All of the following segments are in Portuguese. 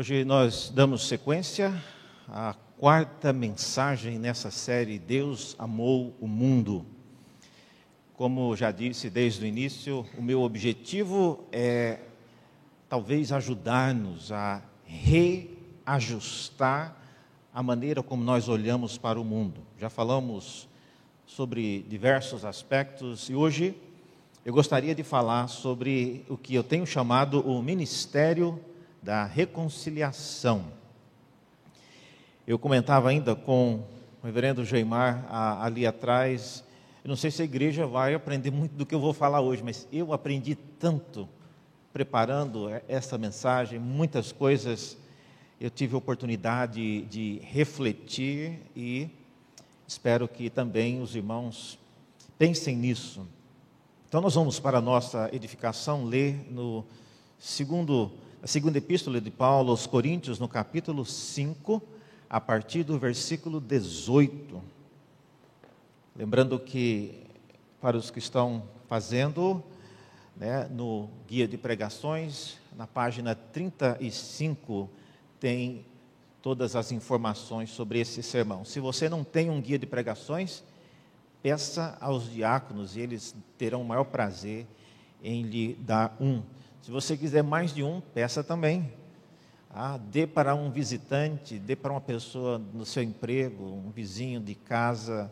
Hoje nós damos sequência à quarta mensagem nessa série Deus amou o mundo. Como já disse desde o início, o meu objetivo é talvez ajudar-nos a reajustar a maneira como nós olhamos para o mundo. Já falamos sobre diversos aspectos e hoje eu gostaria de falar sobre o que eu tenho chamado o ministério da reconciliação. Eu comentava ainda com o reverendo Geimar ali atrás, eu não sei se a igreja vai aprender muito do que eu vou falar hoje, mas eu aprendi tanto preparando essa mensagem, muitas coisas eu tive a oportunidade de refletir e espero que também os irmãos pensem nisso. Então, nós vamos para a nossa edificação ler no segundo, a segunda epístola de Paulo aos Coríntios, no capítulo 5, a partir do versículo 18. Lembrando que, para os que estão fazendo, né, no guia de pregações, na página 35, tem todas as informações sobre esse sermão. Se você não tem um guia de pregações, peça aos diáconos e eles terão o maior prazer em lhe dar um. Se você quiser mais de um, peça também. Ah, dê para um visitante, dê para uma pessoa no seu emprego, um vizinho de casa.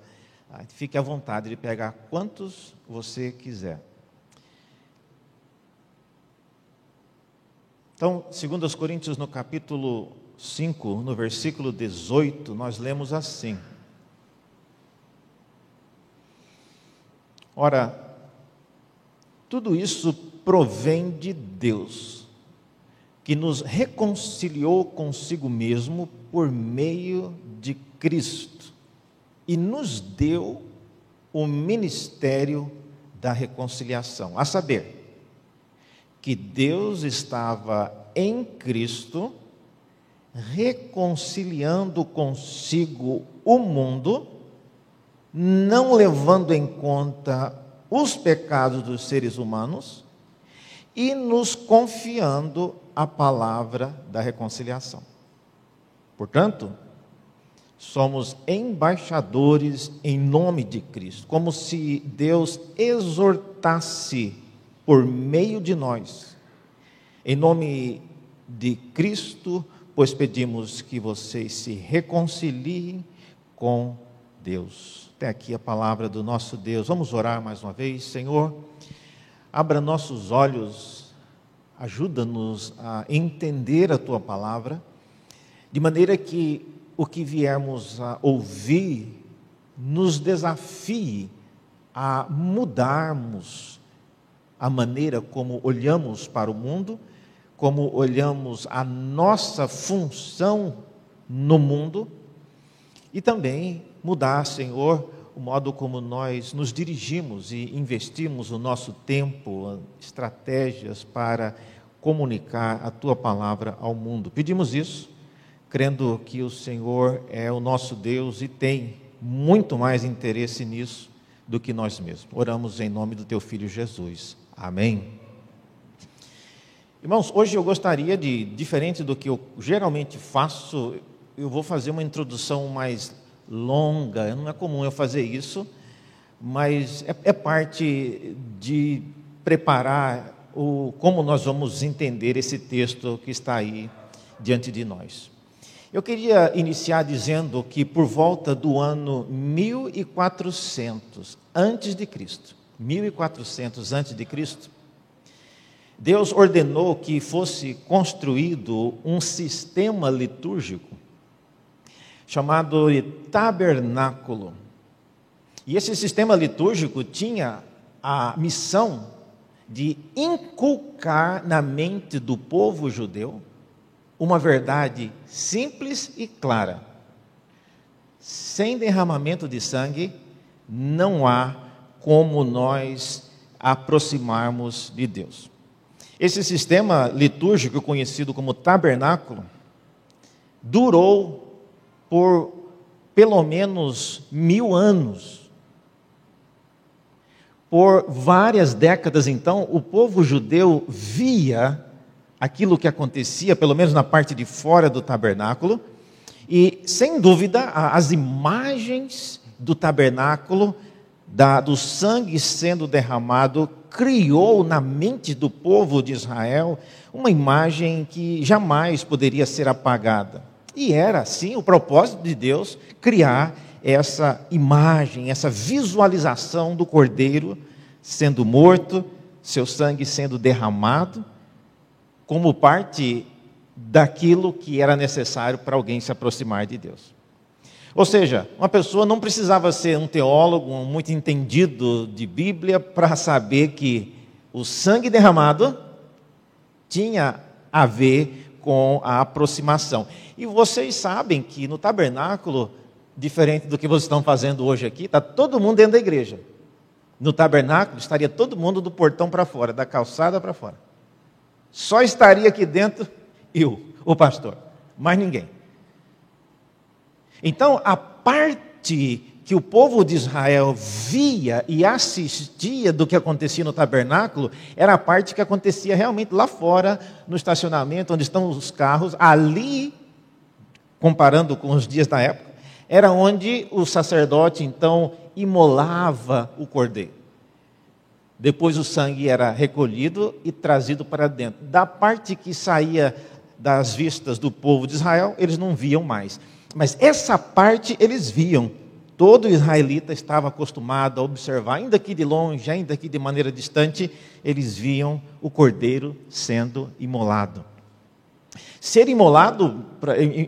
Ah, fique à vontade de pegar quantos você quiser. Então, segundo os Coríntios, no capítulo 5, no versículo 18, nós lemos assim: Ora, tudo isso provém de Deus, que nos reconciliou consigo mesmo por meio de Cristo e nos deu o ministério da reconciliação, a saber, que Deus estava em Cristo reconciliando consigo o mundo não levando em conta os pecados dos seres humanos e nos confiando a palavra da reconciliação. Portanto, somos embaixadores em nome de Cristo, como se Deus exortasse por meio de nós, em nome de Cristo, pois pedimos que vocês se reconciliem com Deus. Até aqui a palavra do nosso Deus. Vamos orar mais uma vez, Senhor. Abra nossos olhos, ajuda-nos a entender a tua palavra, de maneira que o que viermos a ouvir nos desafie a mudarmos a maneira como olhamos para o mundo, como olhamos a nossa função no mundo e também mudar, Senhor, o modo como nós nos dirigimos e investimos o nosso tempo, estratégias para comunicar a tua palavra ao mundo. Pedimos isso, crendo que o Senhor é o nosso Deus e tem muito mais interesse nisso do que nós mesmos. Oramos em nome do teu filho Jesus. Amém. Irmãos, hoje eu gostaria de, diferente do que eu geralmente faço, eu vou fazer uma introdução mais longa, não é comum eu fazer isso, mas é, é parte de preparar o, como nós vamos entender esse texto que está aí diante de nós. Eu queria iniciar dizendo que por volta do ano 1400 antes de Cristo, 1400 antes de Cristo, Deus ordenou que fosse construído um sistema litúrgico chamado de tabernáculo. E esse sistema litúrgico tinha a missão de inculcar na mente do povo judeu uma verdade simples e clara. Sem derramamento de sangue, não há como nós aproximarmos de Deus. Esse sistema litúrgico conhecido como tabernáculo durou por pelo menos mil anos. Por várias décadas, então, o povo judeu via aquilo que acontecia, pelo menos na parte de fora do tabernáculo, e sem dúvida as imagens do tabernáculo, da, do sangue sendo derramado, criou na mente do povo de Israel uma imagem que jamais poderia ser apagada. E era, assim, o propósito de Deus criar essa imagem, essa visualização do cordeiro sendo morto, seu sangue sendo derramado, como parte daquilo que era necessário para alguém se aproximar de Deus. Ou seja, uma pessoa não precisava ser um teólogo um muito entendido de Bíblia para saber que o sangue derramado tinha a ver com a aproximação. E vocês sabem que no tabernáculo, diferente do que vocês estão fazendo hoje aqui, está todo mundo dentro da igreja. No tabernáculo estaria todo mundo do portão para fora, da calçada para fora. Só estaria aqui dentro eu, o pastor, mais ninguém. Então, a parte que o povo de Israel via e assistia do que acontecia no tabernáculo era a parte que acontecia realmente lá fora, no estacionamento, onde estão os carros. Ali, comparando com os dias da época, era onde o sacerdote então imolava o cordeiro. Depois o sangue era recolhido e trazido para dentro. Da parte que saía das vistas do povo de Israel, eles não viam mais. Mas essa parte eles viam. Todo israelita estava acostumado a observar, ainda que de longe, ainda que de maneira distante, eles viam o cordeiro sendo imolado. Ser imolado,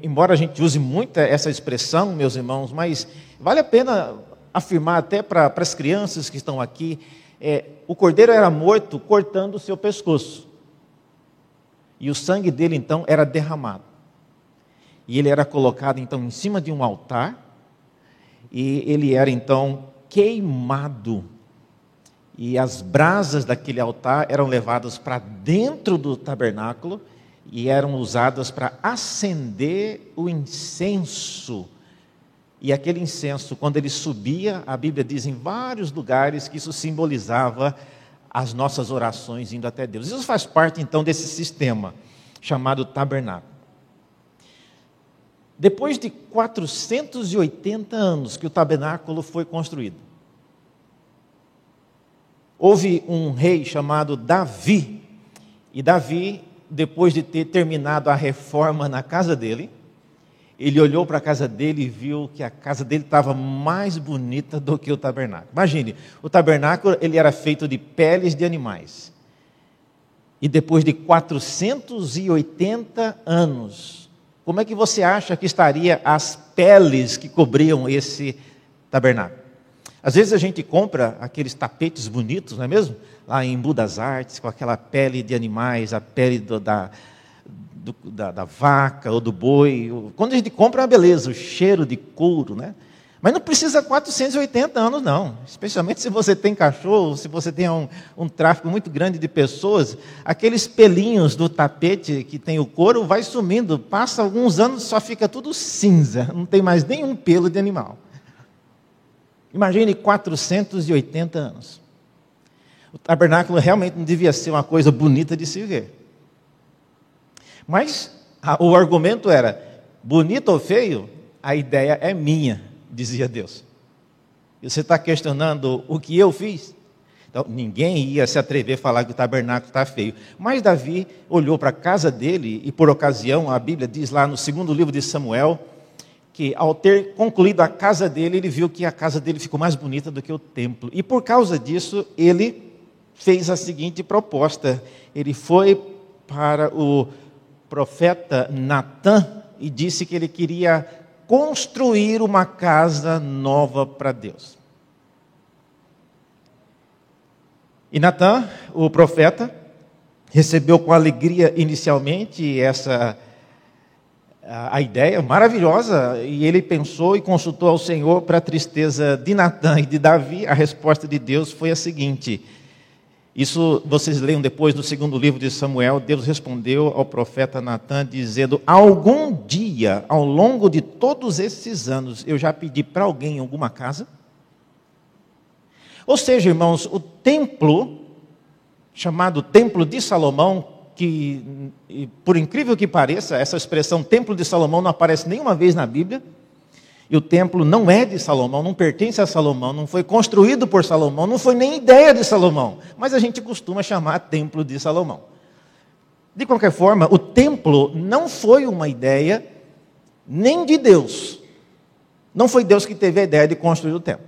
embora a gente use muito essa expressão, meus irmãos, mas vale a pena afirmar até para as crianças que estão aqui, é, o cordeiro era morto cortando o seu pescoço. E o sangue dele então era derramado. E ele era colocado então em cima de um altar, e ele era então queimado. E as brasas daquele altar eram levadas para dentro do tabernáculo e eram usadas para acender o incenso. E aquele incenso, quando ele subia, a Bíblia diz em vários lugares que isso simbolizava as nossas orações indo até Deus. Isso faz parte então desse sistema chamado tabernáculo. Depois de 480 anos que o tabernáculo foi construído, houve um rei chamado Davi. E Davi, depois de ter terminado a reforma na casa dele, ele olhou para a casa dele e viu que a casa dele estava mais bonita do que o tabernáculo. Imagine, o tabernáculo ele era feito de peles de animais. E depois de 480 anos, como é que você acha que estaria as peles que cobriam esse tabernáculo? Às vezes a gente compra aqueles tapetes bonitos, não é mesmo? Lá em Budas Artes, com aquela pele de animais, a pele do, da, do, da, da, vaca ou do boi. Quando a gente compra, é uma beleza, o cheiro de couro, né? Mas não precisa 480 anos, não. Especialmente se você tem cachorro, se você tem um, um, tráfego muito grande de pessoas, aqueles pelinhos do tapete que tem o couro vai sumindo. Passa alguns anos, só fica tudo cinza, não tem mais nenhum pelo de animal. Imagine 480 anos. O tabernáculo realmente não devia ser uma coisa bonita de se ver. Mas a, o argumento era: bonito ou feio, a ideia é minha dizia Deus. Você está questionando o que eu fiz? Então, ninguém ia se atrever a falar que o tabernáculo está feio. Mas Davi olhou para a casa dele, e por ocasião, a Bíblia diz lá no segundo livro de Samuel, que ao ter concluído a casa dele, ele viu que a casa dele ficou mais bonita do que o templo. E por causa disso, ele fez a seguinte proposta: ele foi para o profeta Natã e disse que ele queria construir uma casa nova para Deus. E Natan, o profeta, recebeu com alegria inicialmente essa a, ideia maravilhosa e ele pensou e consultou ao Senhor para a tristeza de Natan e de Davi. A resposta de Deus foi a seguinte: isso vocês leiam depois no segundo livro de Samuel. Deus respondeu ao profeta Natan, dizendo: Algum dia, ao longo de todos esses anos, eu já pedi para alguém em alguma casa? Ou seja, irmãos, o templo, chamado Templo de Salomão, que, por incrível que pareça, essa expressão Templo de Salomão não aparece nenhuma vez na Bíblia. E o templo não é de Salomão, não pertence a Salomão, não foi construído por Salomão, não foi nem ideia de Salomão. Mas a gente costuma chamar Templo de Salomão. De qualquer forma, o templo não foi uma ideia nem de Deus. Não foi Deus que teve a ideia de construir o templo.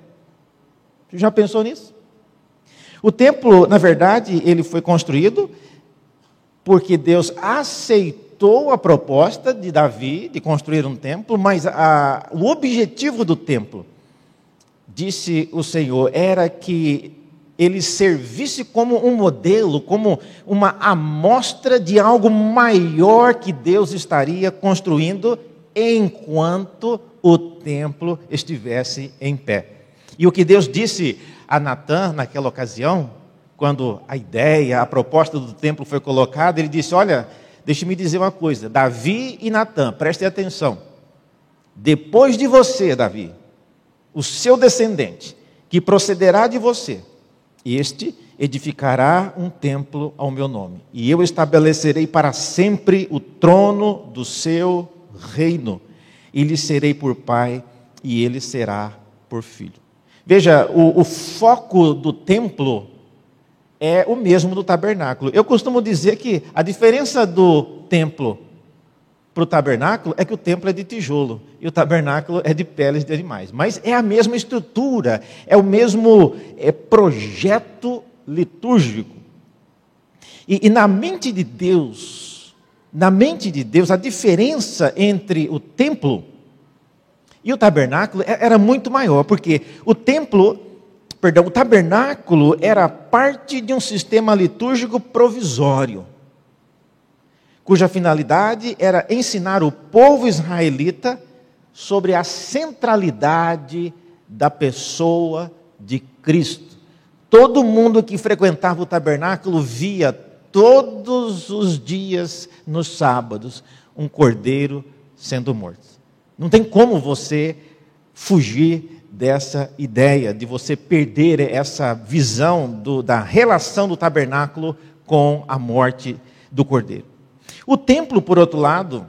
Você já pensou nisso? O templo, na verdade, ele foi construído porque Deus aceitou a proposta de Davi de construir um templo, mas a, o objetivo do templo, disse o Senhor, era que ele servisse como um modelo, como uma amostra de algo maior que Deus estaria construindo enquanto o templo estivesse em pé. E o que Deus disse a Natã naquela ocasião, quando a ideia, a proposta do templo foi colocada, ele disse: Olha, deixe-me dizer uma coisa, Davi e Natã, prestem atenção. Depois de você, Davi, o seu descendente, que procederá de você, este edificará um templo ao meu nome, e eu estabelecerei para sempre o trono do seu reino, e lhe serei por pai, e ele será por filho. Veja, o, o foco do templo é o mesmo do tabernáculo. Eu costumo dizer que a diferença do templo para o tabernáculo é que o templo é de tijolo e o tabernáculo é de peles de animais. Mas é a mesma estrutura, é o mesmo é, projeto litúrgico. E, e na mente de Deus, na mente de Deus, a diferença entre o templo e o tabernáculo é, era muito maior, porque o templo, perdão, o tabernáculo era parte de um sistema litúrgico provisório cuja finalidade era ensinar o povo israelita sobre a centralidade da pessoa de Cristo. Todo mundo que frequentava o tabernáculo via todos os dias, nos sábados, um cordeiro sendo morto. Não tem como você fugir dessa ideia, de você perder essa visão do, da relação do tabernáculo com a morte do cordeiro. O templo, por outro lado,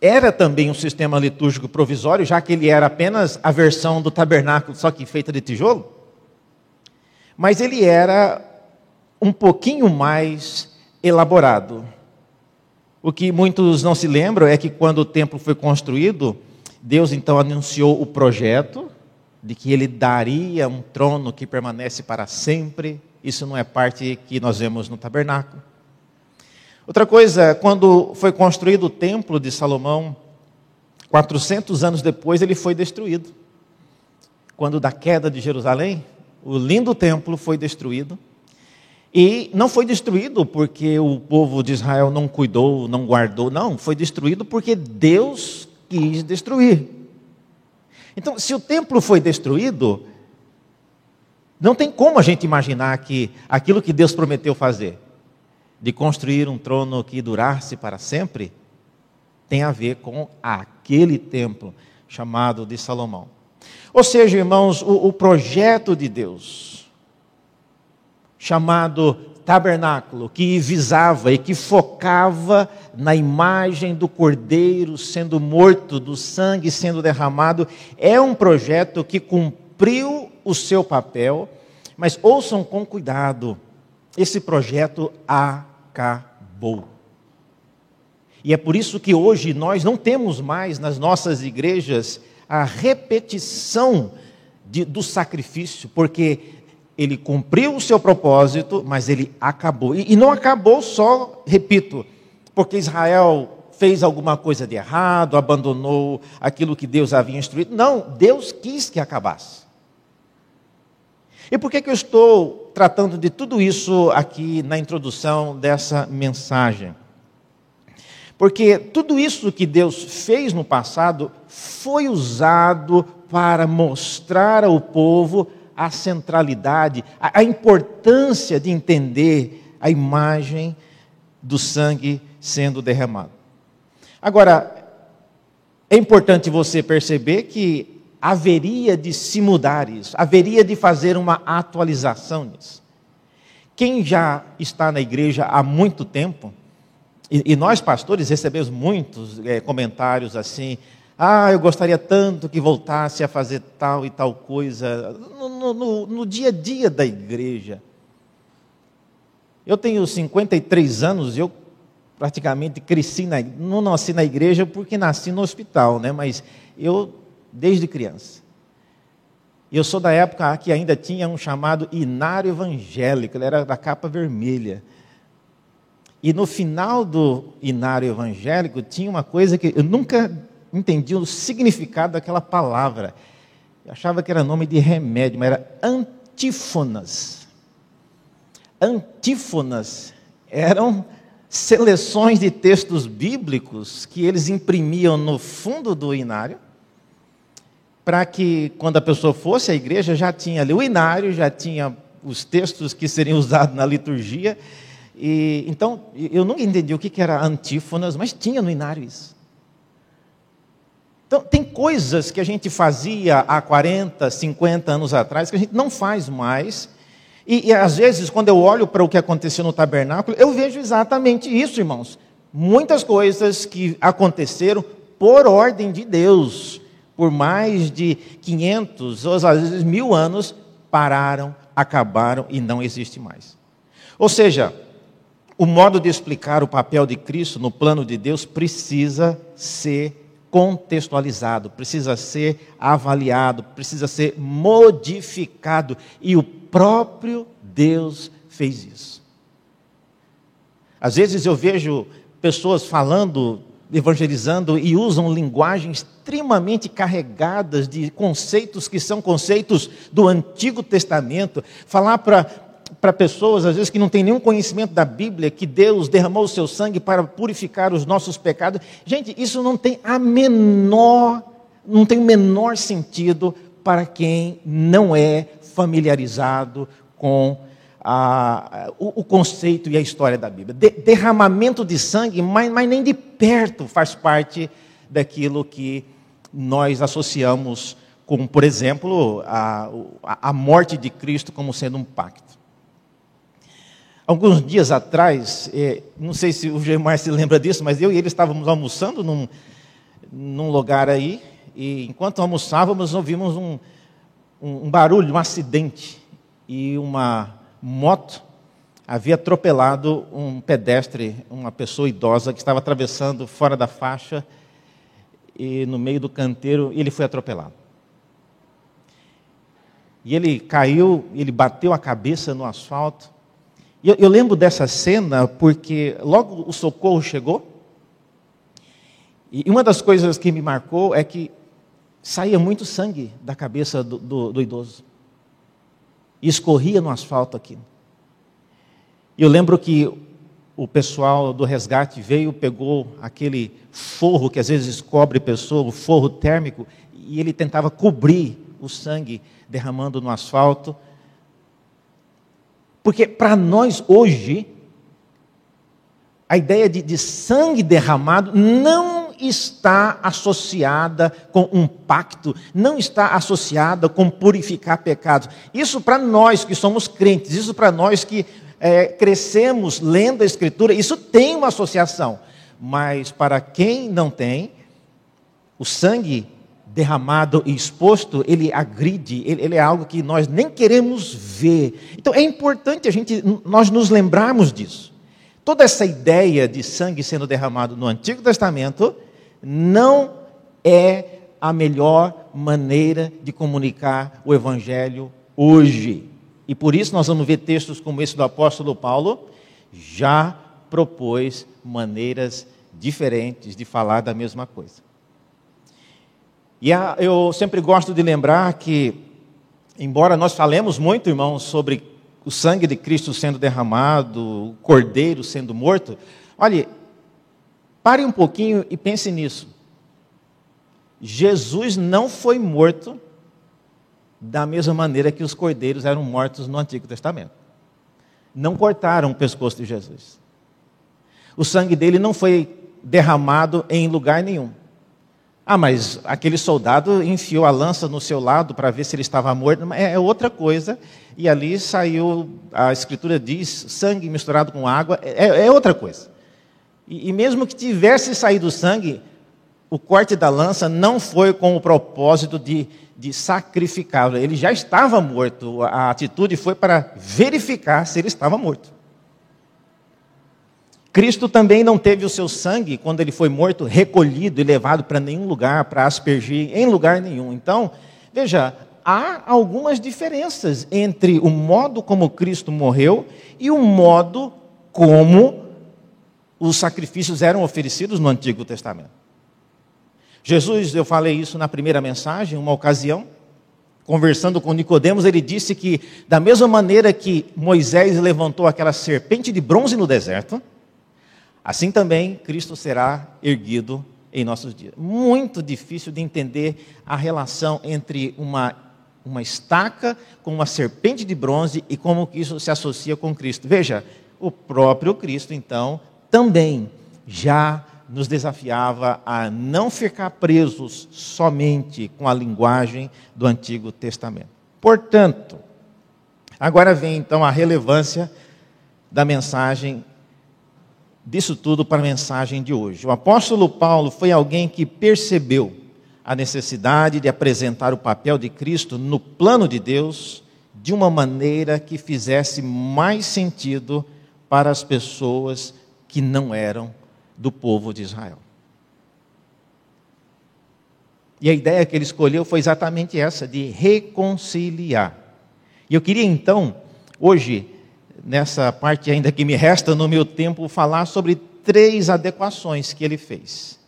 era também um sistema litúrgico provisório, já que ele era apenas a versão do tabernáculo, só que feita de tijolo. Mas ele era um pouquinho mais elaborado. O que muitos não se lembram é que quando o templo foi construído, Deus então anunciou o projeto de que ele daria um trono que permanece para sempre. Isso não é parte que nós vemos no tabernáculo. Outra coisa, quando foi construído o templo de Salomão, 400 anos depois ele foi destruído. Quando da queda de Jerusalém, o lindo templo foi destruído. E não foi destruído porque o povo de Israel não cuidou, não guardou, não, foi destruído porque Deus quis destruir. Então, se o templo foi destruído, não tem como a gente imaginar que aquilo que Deus prometeu fazer, de construir um trono que durasse para sempre, tem a ver com aquele templo chamado de Salomão. Ou seja, irmãos, o, o projeto de Deus, chamado tabernáculo, que visava e que focava na imagem do cordeiro sendo morto, do sangue sendo derramado, é um projeto que cumpriu o seu papel, mas ouçam com cuidado, esse projeto acabou. E é por isso que hoje nós não temos mais nas nossas igrejas a repetição de, do sacrifício, porque ele cumpriu o seu propósito, mas ele acabou. E, não acabou só, repito, porque Israel fez alguma coisa de errado, abandonou aquilo que Deus havia instruído. Não, Deus quis que acabasse. E por que, que eu estou tratando de tudo isso aqui na introdução dessa mensagem? Porque tudo isso que Deus fez no passado foi usado para mostrar ao povo a centralidade, a, a importância de entender a imagem do sangue sendo derramado. Agora, é importante você perceber que haveria de se mudar isso, haveria de fazer uma atualização nisso. Quem já está na igreja há muito tempo E, e nós, pastores, recebemos muitos é, comentários assim. Ah, eu gostaria tanto que voltasse a fazer tal e tal coisa no, no, no dia a dia da igreja. Eu tenho 53 anos, eu praticamente cresci na, não nasci na igreja porque nasci no hospital, né? Mas eu desde criança. Eu sou da época que ainda tinha um chamado inário evangélico, ele era da capa vermelha. E no final do inário evangélico tinha uma coisa que eu nunca entendi o significado daquela palavra. Eu achava que era nome de remédio, mas era antífonas. Antífonas eram seleções de textos bíblicos que eles imprimiam no fundo do inário para que quando a pessoa fosse à igreja já tinha ali o inário, já tinha os textos que seriam usados na liturgia. E, então, eu nunca entendi o que era antífonas, mas tinha no inário isso. Então, tem coisas que a gente fazia há 40, 50 anos atrás que a gente não faz mais. E, e às vezes, quando eu olho para o que aconteceu no tabernáculo, eu vejo exatamente isso, irmãos. Muitas coisas que aconteceram por ordem de Deus por mais de 500 ou às vezes mil anos, pararam, acabaram e não existe mais. Ou seja, o modo de explicar o papel de Cristo no plano de Deus precisa ser contextualizado, precisa ser avaliado, precisa ser modificado. E o próprio Deus fez isso. Às vezes eu vejo pessoas falando evangelizando e usam linguagens extremamente carregadas de conceitos que são conceitos do Antigo Testamento. Falar para para pessoas, às vezes, que não têm nenhum conhecimento da Bíblia, que Deus derramou o seu sangue para purificar os nossos pecados. Gente, isso não tem a menor, não tem o menor sentido para quem não é familiarizado com a, o, o, conceito e a história da Bíblia. De, derramamento de sangue, mas, mas nem de perto faz parte daquilo que nós associamos com, por exemplo, a, a morte de Cristo como sendo um pacto. Alguns dias atrás, eh, não sei se o Gemar se lembra disso, mas eu e ele estávamos almoçando num, num lugar aí, e enquanto almoçávamos, ouvimos um, um, um barulho, um acidente, e uma moto havia atropelado um pedestre, uma pessoa idosa que estava atravessando fora da faixa e no meio do canteiro ele foi atropelado. E ele caiu, ele bateu a cabeça no asfalto. Eu, eu lembro dessa cena porque logo o socorro chegou. E uma das coisas que me marcou é que saía muito sangue da cabeça do, do, do idoso e escorria no asfalto aqui. Eu lembro que o pessoal do resgate veio, pegou aquele forro que às vezes cobre pessoa, o forro térmico, e ele tentava cobrir o sangue derramando no asfalto. Porque para nós hoje, a ideia de, de sangue derramado não está associada com um pacto, não está associada com purificar pecados. Isso para nós que somos crentes, isso para nós que é, crescemos lendo a Escritura, isso tem uma associação. Mas para quem não tem, o sangue derramado e exposto, ele agride, ele, ele, é algo que nós nem queremos ver. Então é importante a gente, nós nos lembrarmos disso. Toda essa ideia de sangue sendo derramado no Antigo Testamento não é a melhor maneira de comunicar o Evangelho hoje. E por isso nós vamos ver textos como esse do apóstolo Paulo, já propôs maneiras diferentes de falar da mesma coisa. E eu sempre gosto de lembrar que, embora nós falemos muito, irmãos, sobre o sangue de Cristo sendo derramado, o cordeiro sendo morto, olhe, Pare um pouquinho e pense nisso. Jesus não foi morto da mesma maneira que os cordeiros eram mortos no Antigo Testamento. Não cortaram o pescoço de Jesus. O sangue dele não foi derramado em lugar nenhum. Ah, mas aquele soldado enfiou a lança no seu lado para ver se ele estava morto. É outra coisa. E ali saiu, a escritura diz, sangue misturado com água. É, é outra coisa. E, e mesmo que tivesse saído sangue, o corte da lança não foi com o propósito de, de sacrificá-lo. Ele já estava morto. A atitude foi para verificar se ele estava morto. Cristo também não teve o seu sangue, quando ele foi morto, recolhido e levado para nenhum lugar, para aspergir em lugar nenhum. Então, veja, há algumas diferenças entre o modo como Cristo morreu e o modo como os sacrifícios eram oferecidos no Antigo Testamento. Jesus, eu falei isso na primeira mensagem, uma ocasião, conversando com Nicodemos, ele disse que da mesma maneira que Moisés levantou aquela serpente de bronze no deserto, assim também Cristo será erguido em nossos dias. Muito difícil de entender a relação entre uma uma estaca com uma serpente de bronze e como isso se associa com Cristo. Veja, o próprio Cristo então também já nos desafiava a não ficar presos somente com a linguagem do Antigo Testamento. Portanto, agora vem então a relevância da mensagem disso tudo para a mensagem de hoje. O apóstolo Paulo foi alguém que percebeu a necessidade de apresentar o papel de Cristo no plano de Deus de uma maneira que fizesse mais sentido para as pessoas que não eram do povo de Israel. E a ideia que ele escolheu foi exatamente essa, de reconciliar. E eu queria então, hoje, nessa parte ainda que me resta no meu tempo, falar sobre três adequações que ele fez.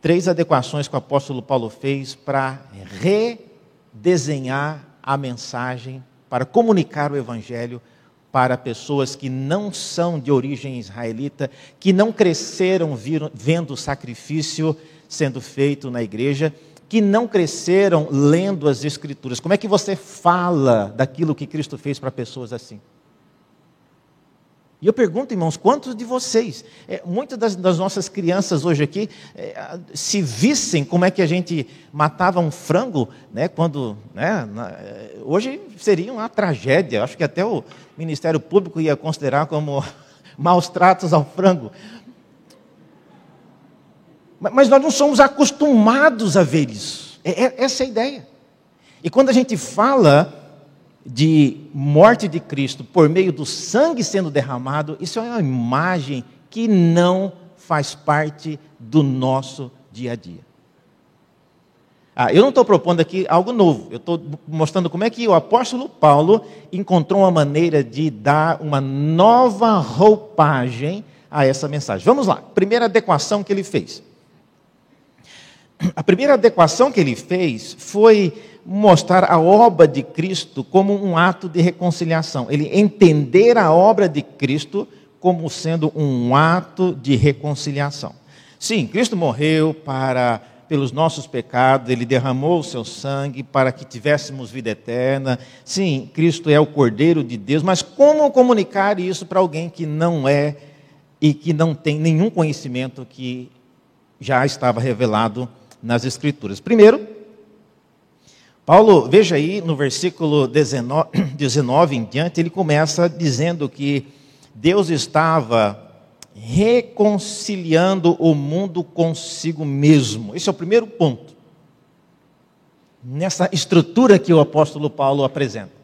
Três adequações que o apóstolo Paulo fez para redesenhar a mensagem, para comunicar o evangelho para pessoas que não são de origem israelita, que não cresceram vendo o sacrifício sendo feito na igreja, que não cresceram lendo as Escrituras. Como é que você fala daquilo que Cristo fez para pessoas assim? E eu pergunto, irmãos, quantos de vocês, é, muitas das, das, nossas crianças hoje aqui, é, se vissem como é que a gente matava um frango, né, quando, né, na, é, hoje seria uma tragédia. Acho que até o Ministério Público ia considerar como maus tratos ao frango. Mas nós não somos acostumados a ver isso. É, é, essa é a ideia. E quando a gente fala de morte de Cristo por meio do sangue sendo derramado, isso é uma imagem que não faz parte do nosso dia a dia. Ah, eu não estou propondo aqui algo novo, eu estou mostrando como é que o apóstolo Paulo encontrou uma maneira de dar uma nova roupagem a essa mensagem. Vamos lá, primeira adequação que ele fez. A primeira adequação que ele fez foi mostrar a obra de Cristo como um ato de reconciliação. Ele entender a obra de Cristo como sendo um ato de reconciliação. Sim, Cristo morreu para pelos nossos pecados, ele derramou o seu sangue para que tivéssemos vida eterna. Sim, Cristo é o Cordeiro de Deus, mas como comunicar isso para alguém que não é e que não tem nenhum conhecimento que já estava revelado nas Escrituras? Primeiro, Paulo, veja aí no versículo 19, 19 em diante, ele começa dizendo que Deus estava reconciliando o mundo consigo mesmo. Esse é o primeiro ponto. Nessa estrutura que o apóstolo Paulo apresenta.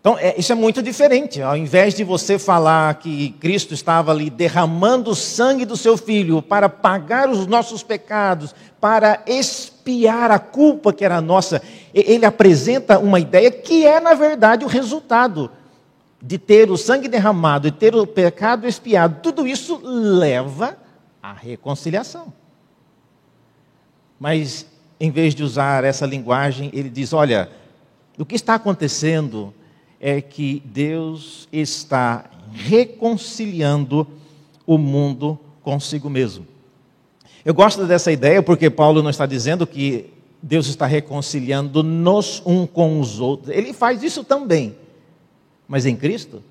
Então, é, isso é muito diferente. Ao invés de você falar que Cristo estava ali derramando o sangue do seu filho para pagar os nossos pecados, para expiar a culpa que era nossa, ele apresenta uma ideia que é, na verdade, o resultado de ter o sangue derramado e ter o pecado expiado. Tudo isso leva à reconciliação. Mas, em vez de usar essa linguagem, ele diz: olha, o que está acontecendo é que Deus está reconciliando o mundo consigo mesmo. Eu gosto dessa ideia porque Paulo não está dizendo que Deus está reconciliando-nos um com os outros. Ele faz isso também. Mas em Cristo,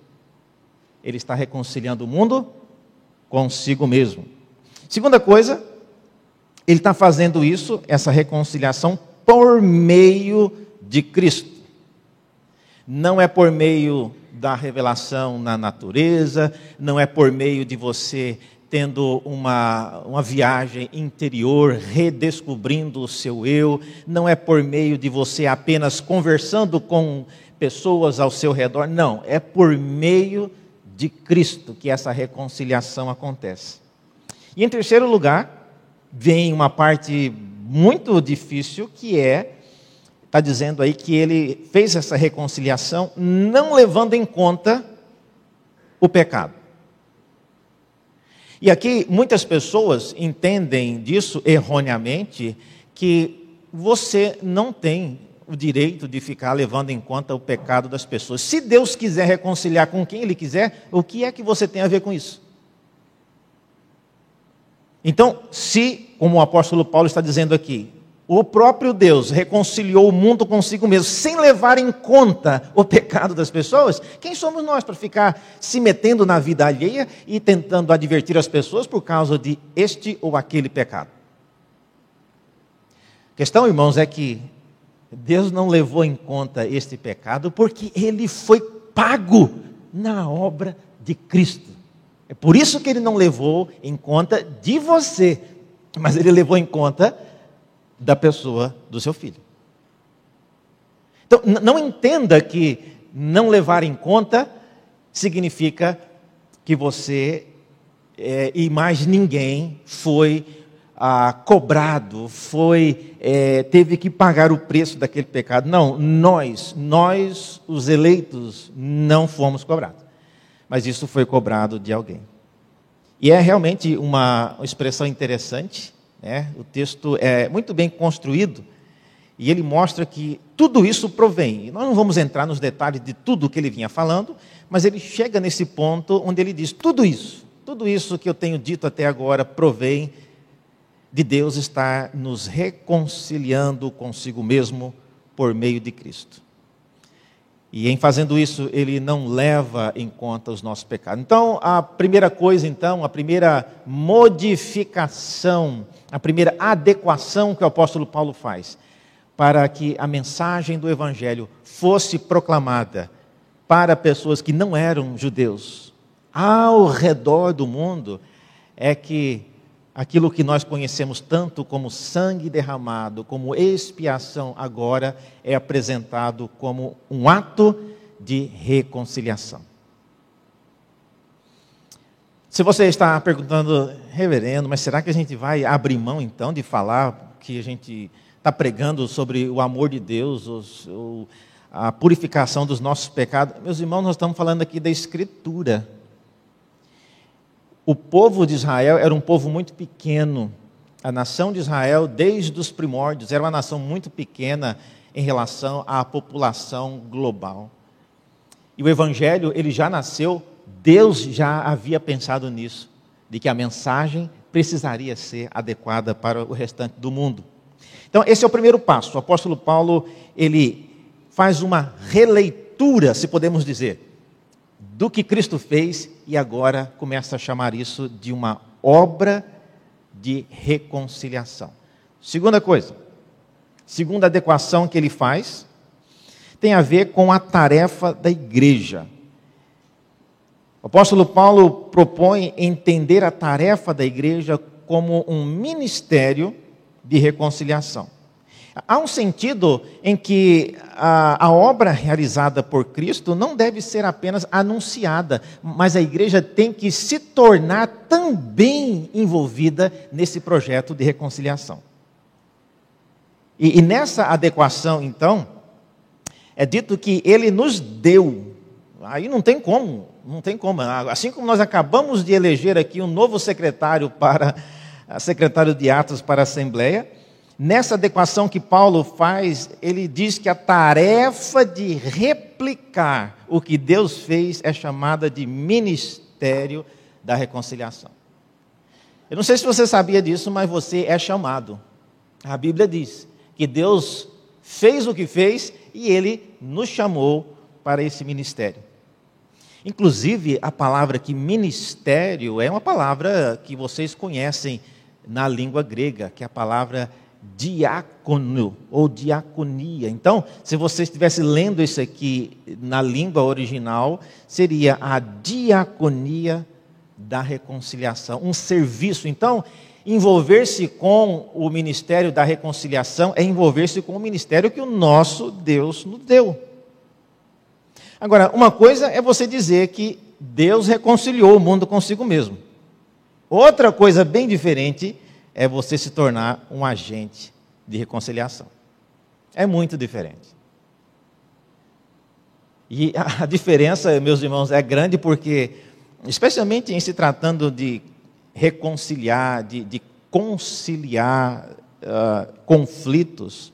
ele está reconciliando o mundo consigo mesmo. Segunda coisa, ele está fazendo isso, essa reconciliação, por meio de Cristo não é por meio da revelação na natureza, não é por meio de você tendo uma, uma viagem interior, redescobrindo o seu eu, não é por meio de você apenas conversando com pessoas ao seu redor, não, é por meio de Cristo que essa reconciliação acontece. E em terceiro lugar, vem uma parte muito difícil que é está dizendo aí que ele fez essa reconciliação não levando em conta o pecado. E aqui muitas pessoas entendem disso erroneamente que você não tem o direito de ficar levando em conta o pecado das pessoas. Se Deus quiser reconciliar com quem Ele quiser, o que é que você tem a ver com isso? Então, se, como o apóstolo Paulo está dizendo aqui, o próprio Deus reconciliou o mundo consigo mesmo, sem levar em conta o pecado das pessoas, quem somos nós para ficar se metendo na vida alheia e tentando advertir as pessoas por causa de este ou aquele pecado? A questão, irmãos, é que Deus não levou em conta este pecado porque ele foi pago na obra de Cristo. É por isso que ele não levou em conta de você, mas ele levou em conta da pessoa do seu filho. Então, não entenda que não levar em conta significa que você é, e mais ninguém foi ah, cobrado, foi é, teve que pagar o preço daquele pecado. Não, nós, nós, os eleitos, não fomos cobrados. Mas isso foi cobrado de alguém. E é realmente uma expressão interessante né? O texto é muito bem construído e ele mostra que tudo isso provém. E nós não vamos entrar nos detalhes de tudo que ele vinha falando, mas ele chega nesse ponto onde ele diz: tudo isso, tudo isso que eu tenho dito até agora provém de Deus estar nos reconciliando consigo mesmo por meio de Cristo. E em fazendo isso, ele não leva em conta os nossos pecados. Então, a primeira coisa, então, a primeira modificação, a primeira adequação que o apóstolo Paulo faz para que a mensagem do evangelho fosse proclamada para pessoas que não eram judeus ao redor do mundo é que aquilo que nós conhecemos tanto como sangue derramado, como expiação, agora é apresentado como um ato de reconciliação. Se você está perguntando, reverendo, mas será que a gente vai abrir mão então de falar que a gente está pregando sobre o amor de Deus, a purificação dos nossos pecados? Meus irmãos, nós estamos falando aqui da Escritura o povo de Israel era um povo muito pequeno. A nação de Israel, desde os primórdios, era uma nação muito pequena em relação à população global. E o evangelho, ele já nasceu, Deus já havia pensado nisso, de que a mensagem precisaria ser adequada para o restante do mundo. Então, esse é o primeiro passo. O apóstolo Paulo, ele faz uma releitura, se podemos dizer, do que Cristo fez e agora começa a chamar isso de uma obra de reconciliação. Segunda coisa, segunda adequação que ele faz, tem a ver com a tarefa da igreja. O apóstolo Paulo propõe entender a tarefa da igreja como um ministério de reconciliação. Há um sentido em que a, a, obra realizada por Cristo não deve ser apenas anunciada, mas a igreja tem que se tornar também envolvida nesse projeto de reconciliação. E, e nessa adequação, então, é dito que ele nos deu. Aí não tem como, não tem como. Assim como nós acabamos de eleger aqui um novo secretário para secretário de Atos para a Assembleia, Nessa adequação que Paulo faz, ele diz que a tarefa de replicar o que Deus fez é chamada de ministério da reconciliação. Eu não sei se você sabia disso, mas você é chamado. A Bíblia diz que Deus fez o que fez e ele nos chamou para esse ministério. Inclusive, a palavra que ministério é uma palavra que vocês conhecem na língua grega, que é a palavra diácono ou diaconia. Então, se você estivesse lendo isso aqui na língua original, seria a diaconia da reconciliação, um serviço. Então, envolver-se com o ministério da reconciliação é envolver-se com o ministério que o nosso Deus nos deu. Agora, uma coisa é você dizer que Deus reconciliou o mundo consigo mesmo. Outra coisa bem diferente é você se tornar um agente de reconciliação. É muito diferente. E a diferença, meus irmãos, é grande porque, especialmente em se tratando de reconciliar, de, de conciliar uh, conflitos,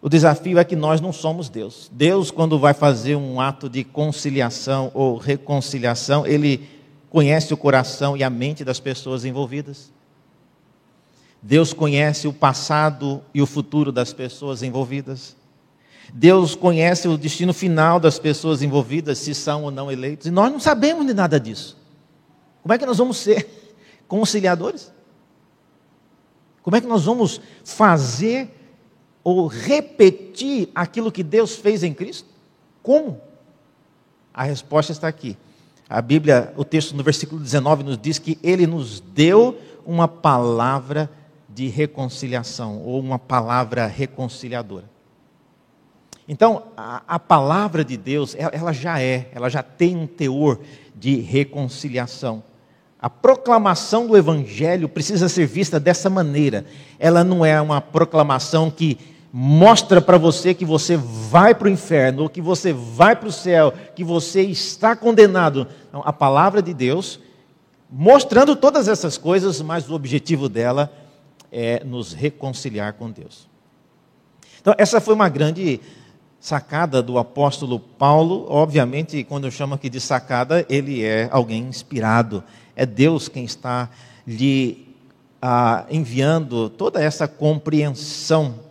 o desafio é que nós não somos Deus. Deus, quando vai fazer um ato de conciliação ou reconciliação, ele conhece o coração e a mente das pessoas envolvidas. Deus conhece o passado e o futuro das pessoas envolvidas. Deus conhece o destino final das pessoas envolvidas, se são ou não eleitos. E nós não sabemos de nada disso. Como é que nós vamos ser conciliadores? Como é que nós vamos fazer ou repetir aquilo que Deus fez em Cristo? Como? A resposta está aqui. A Bíblia, o texto no versículo 19 nos diz que ele nos deu uma palavra de reconciliação ou uma palavra reconciliadora. Então, a, a, palavra de Deus, ela, ela já é, ela já tem um teor de reconciliação. A proclamação do Evangelho precisa ser vista dessa maneira. Ela não é uma proclamação que mostra para você que você vai para o inferno, que você vai para o céu, que você está condenado. Não, a palavra de Deus, mostrando todas essas coisas, mas o objetivo dela é nos reconciliar com Deus. Então, essa foi uma grande sacada do apóstolo Paulo. Obviamente, quando eu chamo aqui de sacada, ele é alguém inspirado. É Deus quem está lhe ah, enviando toda essa compreensão.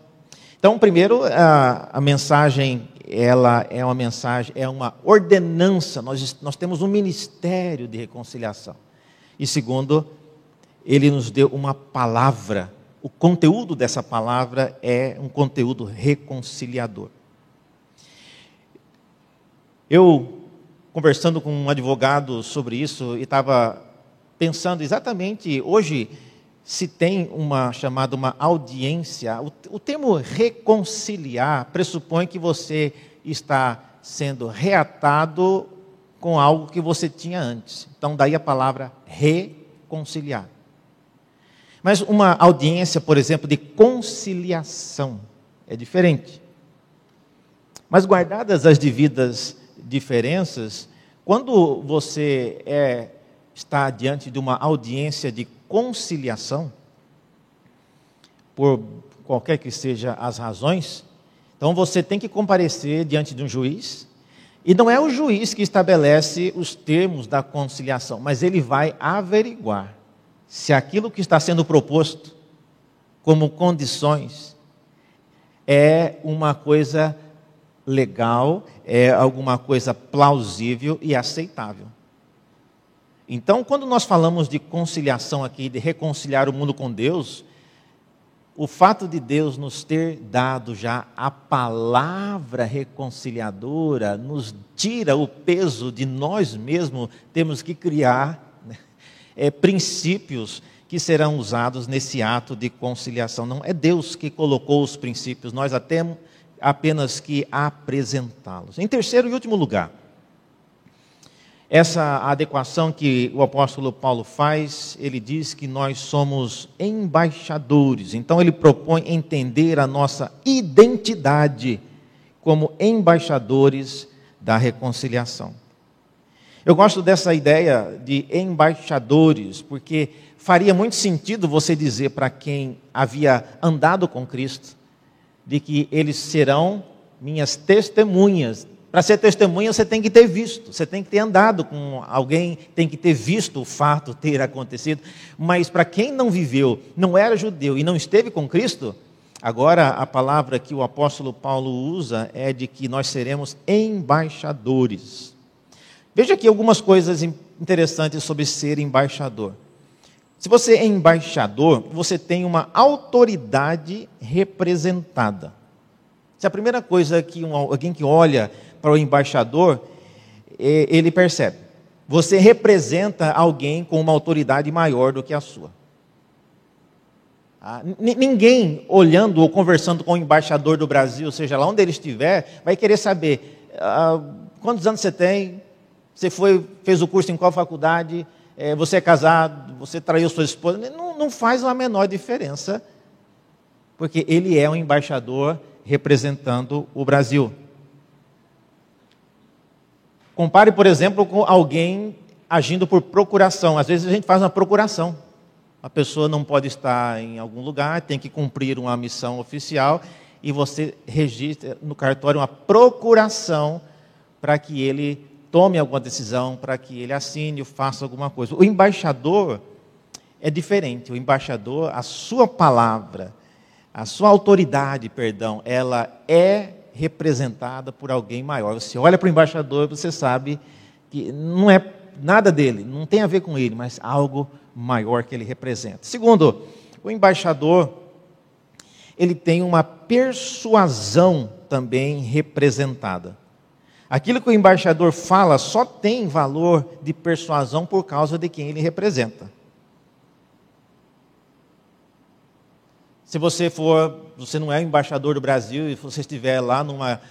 Então, primeiro, a, a mensagem ela é uma mensagem, é uma ordenança. Nós, nós temos um ministério de reconciliação. E segundo, ele nos deu uma palavra. O conteúdo dessa palavra é um conteúdo reconciliador. Eu, conversando com um advogado sobre isso, e estava pensando exatamente, hoje se tem uma chamada uma audiência, o, o termo reconciliar pressupõe que você está sendo reatado com algo que você tinha antes. Então, daí a palavra reconciliar. Mas uma audiência, por exemplo, de conciliação é diferente. Mas guardadas as devidas diferenças, quando você é, está diante de uma audiência de conciliação, por qualquer que seja as razões, então você tem que comparecer diante de um juiz, e não é o juiz que estabelece os termos da conciliação, mas ele vai averiguar se aquilo que está sendo proposto como condições é uma coisa legal, é alguma coisa plausível e aceitável. Então, quando nós falamos de conciliação aqui, de reconciliar o mundo com Deus, o fato de Deus nos ter dado já a palavra reconciliadora nos tira o peso de nós mesmos temos que criar é, princípios que serão usados nesse ato de conciliação. Não é Deus que colocou os princípios, nós até apenas que apresentá-los. Em terceiro e último lugar, essa adequação que o apóstolo Paulo faz, ele diz que nós somos embaixadores. Então ele propõe entender a nossa identidade como embaixadores da reconciliação. Eu gosto dessa ideia de embaixadores, porque faria muito sentido você dizer para quem havia andado com Cristo, de que eles serão minhas testemunhas. Para ser testemunha, você tem que ter visto, você tem que ter andado com alguém, tem que ter visto o fato ter acontecido. Mas para quem não viveu, não era judeu e não esteve com Cristo, agora a palavra que o apóstolo Paulo usa é de que nós seremos embaixadores. Veja aqui algumas coisas interessantes sobre ser embaixador. Se você é embaixador, você tem uma autoridade representada. Se a primeira coisa que um, alguém que olha para o embaixador, ele percebe, você representa alguém com uma autoridade maior do que a sua. Ah, ninguém olhando ou conversando com o embaixador do Brasil, seja lá onde ele estiver, vai querer saber ah, quantos anos você tem, você foi, fez o curso em qual faculdade, é, você é casado, você traiu sua esposa. Não, não faz a menor diferença, porque ele é um embaixador representando o Brasil. Compare, por exemplo, com alguém agindo por procuração. Às vezes a gente faz uma procuração. A pessoa não pode estar em algum lugar, tem que cumprir uma missão oficial e você registra no cartório uma procuração para que ele tome alguma decisão, para que ele assine ou faça alguma coisa. O embaixador é diferente. O embaixador, a sua palavra, a sua autoridade, perdão, ela é representada por alguém maior. Você olha para o embaixador você sabe que não é nada dele, não tem a ver com ele, mas algo maior que ele representa. Segundo, o embaixador ele tem uma persuasão também representada. Aquilo que o embaixador fala só tem valor de persuasão por causa de quem ele representa. Se você for, você não é embaixador do Brasil e você estiver lá numa,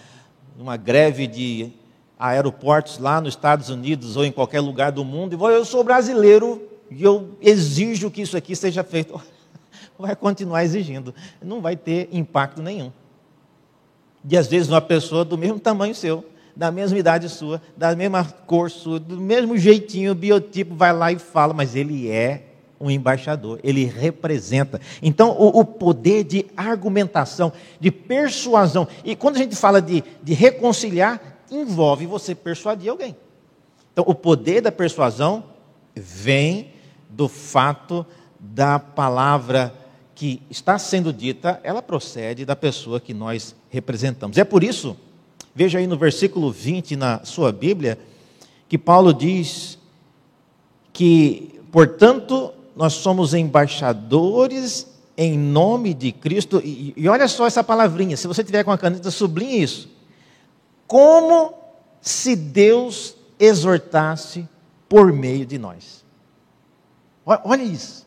numa greve de aeroportos lá nos Estados Unidos ou em qualquer lugar do mundo, e eu sou brasileiro e eu exijo que isso aqui seja feito, vai continuar exigindo, não vai ter impacto nenhum. E às vezes uma pessoa do mesmo tamanho seu, da mesma idade sua, da mesma cor sua, do mesmo jeitinho, biotipo, vai lá e fala, mas ele é um embaixador, ele representa. Então, o, o, poder de argumentação, de persuasão, e quando a gente fala de, de reconciliar, envolve você persuadir alguém. Então, o poder da persuasão vem do fato da palavra que está sendo dita, ela procede da pessoa que nós representamos. É por isso, veja aí no versículo 20 na sua Bíblia, que Paulo diz que, portanto, nós somos embaixadores em nome de Cristo. E, e, olha só essa palavrinha, se você tiver com a caneta, sublinhe isso como se Deus exortasse por meio de nós. Olha isso.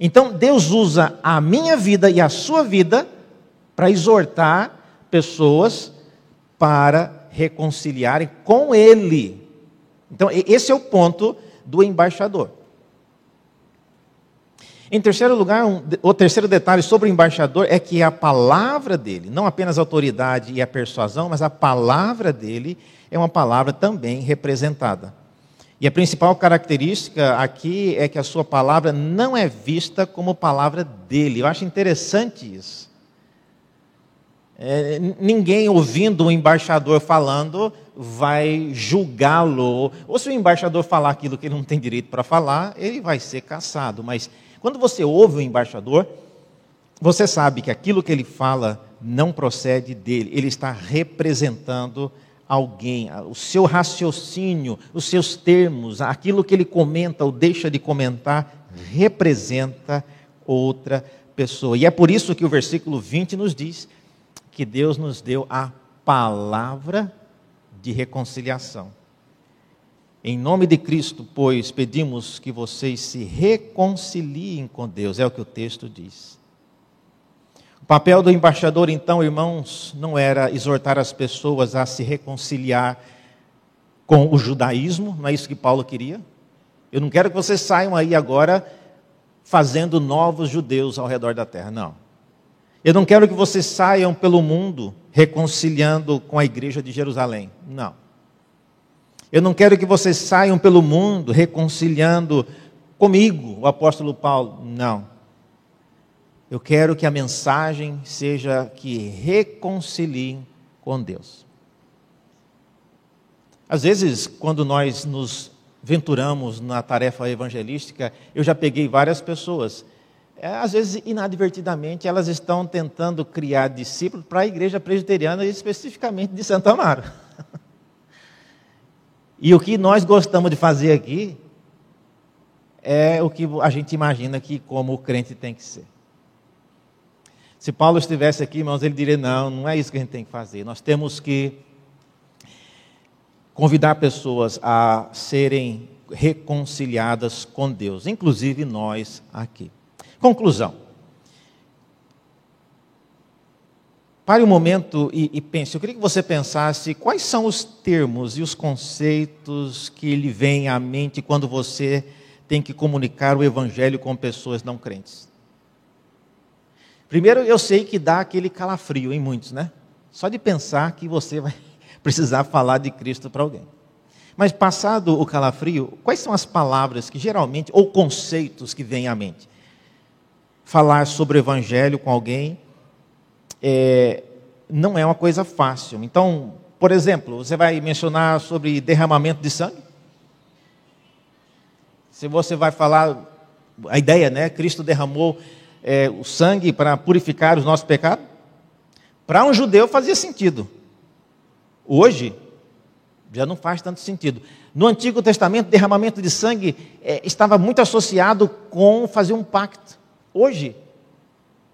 Então Deus usa a minha vida e a sua vida para exortar pessoas para reconciliarem com Ele. Então, esse é o ponto do embaixador. Em terceiro lugar, um, o terceiro detalhe sobre o embaixador é que a palavra dele, não apenas a autoridade e a persuasão, mas a palavra dele é uma palavra também representada. E a principal característica aqui é que a sua palavra não é vista como palavra dele. Eu acho interessante isso. É, ninguém ouvindo o embaixador falando vai julgá-lo. Ou se o embaixador falar aquilo que ele não tem direito para falar, ele vai ser caçado. Mas quando você ouve o embaixador, você sabe que aquilo que ele fala não procede dele, ele está representando alguém, o seu raciocínio, os seus termos, aquilo que ele comenta ou deixa de comentar, representa outra pessoa. E é por isso que o versículo 20 nos diz que Deus nos deu a palavra de reconciliação. Em nome de Cristo, pois, pedimos que vocês se reconciliem com Deus, é o que o texto diz. O papel do embaixador, então, irmãos, não era exortar as pessoas a se reconciliar com o judaísmo, não é isso que Paulo queria? Eu não quero que vocês saiam aí agora fazendo novos judeus ao redor da terra, não. Eu não quero que vocês saiam pelo mundo reconciliando com a igreja de Jerusalém, não. Eu não quero que vocês saiam pelo mundo reconciliando comigo, o apóstolo Paulo. Não. Eu quero que a mensagem seja que reconciliem com Deus. Às vezes, quando nós nos venturamos na tarefa evangelística, eu já peguei várias pessoas. É, às vezes, inadvertidamente, elas estão tentando criar discípulos para a igreja presbiteriana, especificamente de Santa Amaro. E o que nós gostamos de fazer aqui é o que a gente imagina que como o crente tem que ser. Se Paulo estivesse aqui, irmãos, ele diria: não, não é isso que a gente tem que fazer. Nós temos que convidar pessoas a serem reconciliadas com Deus, inclusive nós aqui. Conclusão. Pare um momento e, e, pense. Eu queria que você pensasse quais são os termos e os conceitos que lhe vêm à mente quando você tem que comunicar o Evangelho com pessoas não crentes. Primeiro, eu sei que dá aquele calafrio em muitos, né? Só de pensar que você vai precisar falar de Cristo para alguém. Mas passado o calafrio, quais são as palavras que geralmente, ou conceitos que vêm à mente? Falar sobre o Evangelho com alguém é, não é uma coisa fácil. Então, por exemplo, você vai mencionar sobre derramamento de sangue? Se você vai falar, a ideia, né? Cristo derramou é, o sangue para purificar os nossos pecados? Para um judeu fazia sentido. Hoje, já não faz tanto sentido. No Antigo Testamento, derramamento de sangue é, estava muito associado com fazer um pacto. Hoje,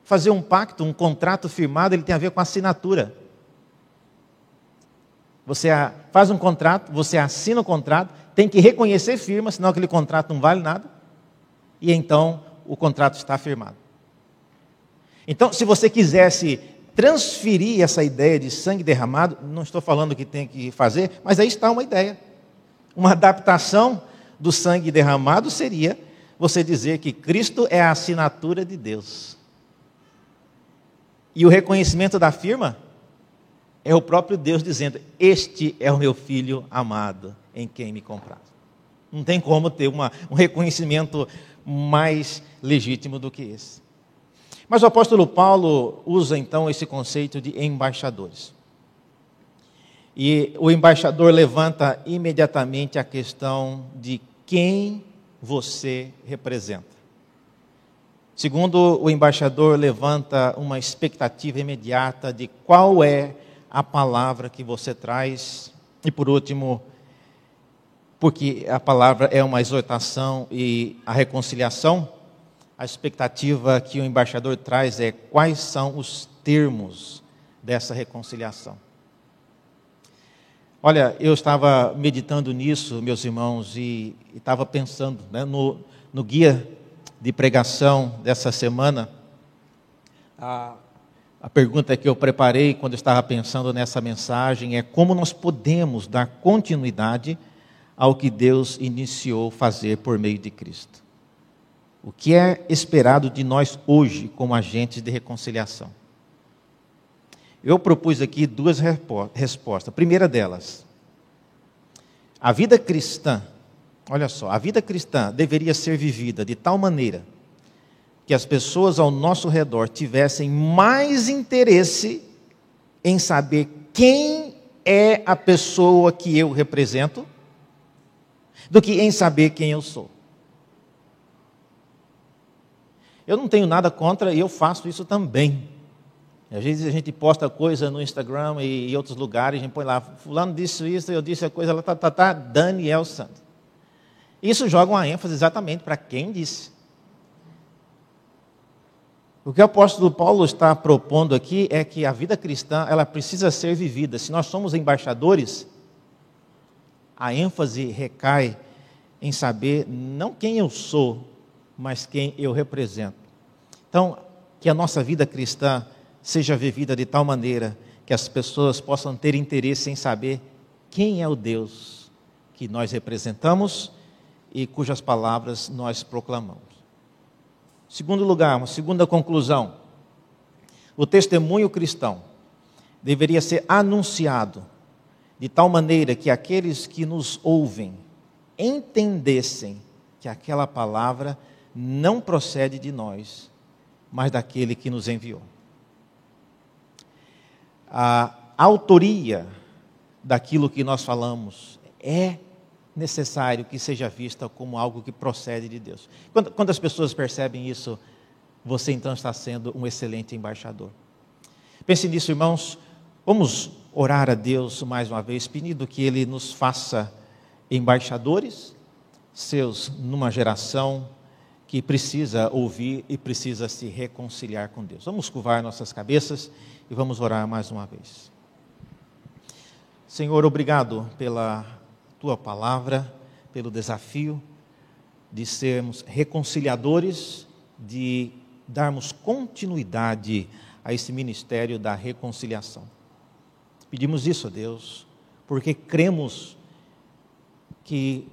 fazer um pacto, um contrato firmado, ele tem a ver com assinatura. Você faz um contrato, você assina o contrato, tem que reconhecer firma, senão aquele contrato não vale nada. E então o contrato está firmado. Então, se você quisesse transferir essa ideia de sangue derramado, não estou falando que tem que fazer, mas aí está uma ideia. Uma adaptação do sangue derramado seria você dizer que Cristo é a assinatura de Deus. E o reconhecimento da firma é o próprio Deus dizendo: Este é o meu filho amado, em quem me comprar. Não tem como ter uma, um reconhecimento mais legítimo do que esse. Mas o apóstolo Paulo usa então esse conceito de embaixadores. E o embaixador levanta imediatamente a questão de quem você representa. Segundo, o embaixador levanta uma expectativa imediata de qual é a palavra que você traz. E por último, porque a palavra é uma exortação e a reconciliação, a expectativa que o embaixador traz é quais são os termos dessa reconciliação. Olha, eu estava meditando nisso, meus irmãos, e estava pensando né, no, no, guia de pregação dessa semana. A, a pergunta que eu preparei quando eu estava pensando nessa mensagem é como nós podemos dar continuidade ao que Deus iniciou fazer por meio de Cristo. O que é esperado de nós hoje como agentes de reconciliação? Eu propus aqui duas respostas. A primeira delas, a vida cristã, olha só, a vida cristã deveria ser vivida de tal maneira que as pessoas ao nosso redor tivessem mais interesse em saber quem é a pessoa que eu represento do que em saber quem eu sou. Eu não tenho nada contra e eu faço isso também. Às vezes a gente posta coisa no Instagram e em outros lugares, a gente põe lá, fulano disse isso, eu disse a coisa, ela tá, tá, tá, Daniel Santos. Isso joga uma ênfase exatamente para quem disse. O que o apóstolo Paulo está propondo aqui é que a vida cristã, ela precisa ser vivida. Se nós somos embaixadores, a ênfase recai em saber não quem eu sou, mas quem eu represento. Então, que a nossa vida cristã seja vivida de tal maneira que as pessoas possam ter interesse em saber quem é o Deus que nós representamos e cujas palavras nós proclamamos. Segundo lugar, uma segunda conclusão. O testemunho cristão deveria ser anunciado de tal maneira que aqueles que nos ouvem entendessem que aquela palavra não procede de nós, mas daquele que nos enviou. A autoria daquilo que nós falamos é necessário que seja vista como algo que procede de Deus. Quando, quando as pessoas percebem isso, você então está sendo um excelente embaixador. Pense nisso, irmãos. Vamos orar a Deus mais uma vez, pedindo que Ele nos faça embaixadores seus numa geração que precisa ouvir e precisa se reconciliar com Deus. Vamos curvar nossas cabeças e vamos orar mais uma vez. Senhor, obrigado pela tua palavra, pelo desafio de sermos reconciliadores, de darmos continuidade a esse ministério da reconciliação. Pedimos isso a Deus, porque cremos que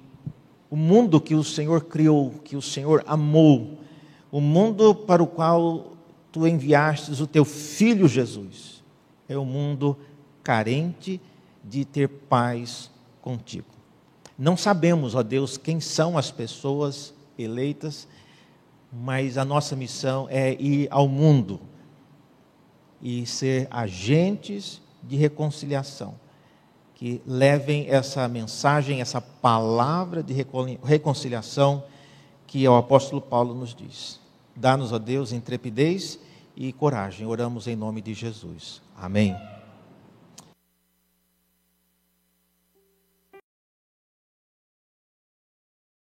o mundo que o Senhor criou, que o Senhor amou, o mundo para o qual tu enviastes o teu filho Jesus, é um mundo carente de ter paz contigo. Não sabemos, ó Deus, quem são as pessoas eleitas, mas a nossa missão é ir ao mundo e ser agentes de reconciliação que levem essa mensagem, essa palavra de reconciliação que o apóstolo Paulo nos diz. Dá-nos, ó Deus, intrepidez e coragem. Oramos em nome de Jesus. Amém.